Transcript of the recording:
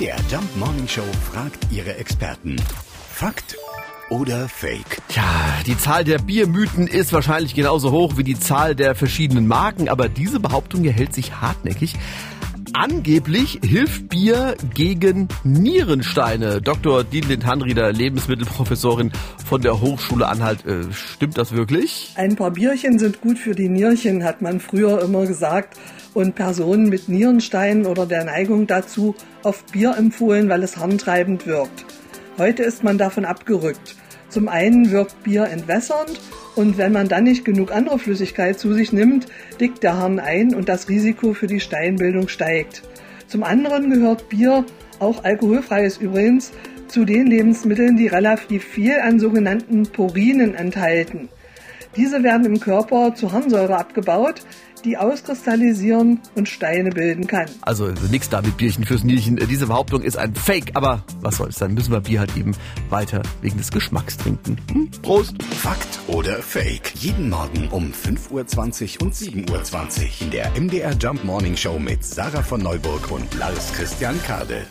MDR Jump Morning Show fragt ihre Experten. Fakt oder Fake? Tja, die Zahl der Biermythen ist wahrscheinlich genauso hoch wie die Zahl der verschiedenen Marken, aber diese Behauptung hier hält sich hartnäckig. Angeblich hilft Bier gegen Nierensteine. Dr. Dietlind Hanrieder, Lebensmittelprofessorin von der Hochschule Anhalt. Äh, stimmt das wirklich? Ein paar Bierchen sind gut für die Nierchen, hat man früher immer gesagt. Und Personen mit Nierensteinen oder der Neigung dazu oft Bier empfohlen, weil es harntreibend wirkt. Heute ist man davon abgerückt. Zum einen wirkt Bier entwässernd und wenn man dann nicht genug andere Flüssigkeit zu sich nimmt, dickt der Harn ein und das Risiko für die Steinbildung steigt. Zum anderen gehört Bier, auch alkoholfreies übrigens, zu den Lebensmitteln, die relativ viel an sogenannten Porinen enthalten. Diese werden im Körper zu Harnsäure abgebaut, die auskristallisieren und Steine bilden kann. Also nix da mit Bierchen fürs Nierchen. Diese Behauptung ist ein Fake, aber was soll's, dann müssen wir Bier halt eben weiter wegen des Geschmacks trinken. Hm? Prost! Fakt oder Fake? Jeden Morgen um 5.20 Uhr und 7.20 Uhr in der MDR Jump Morning Show mit Sarah von Neuburg und Lars Christian Kade.